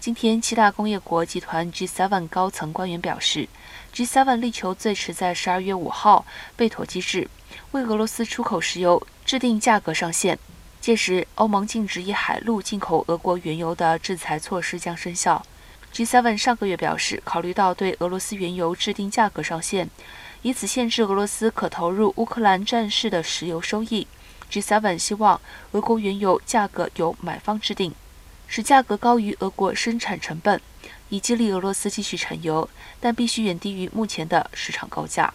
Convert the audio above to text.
今天，七大工业国集团 G7 高层官员表示，G7 力求最迟在十二月五号被妥机制，为俄罗斯出口石油制定价格上限。届时，欧盟禁止以海路进口俄国原油的制裁措施将生效。G7 上个月表示，考虑到对俄罗斯原油制定价格上限，以此限制俄罗斯可投入乌克兰战事的石油收益。G7 希望俄国原油价格由买方制定。使价格高于俄国生产成本，以激励俄罗斯继续产油，但必须远低于目前的市场高价。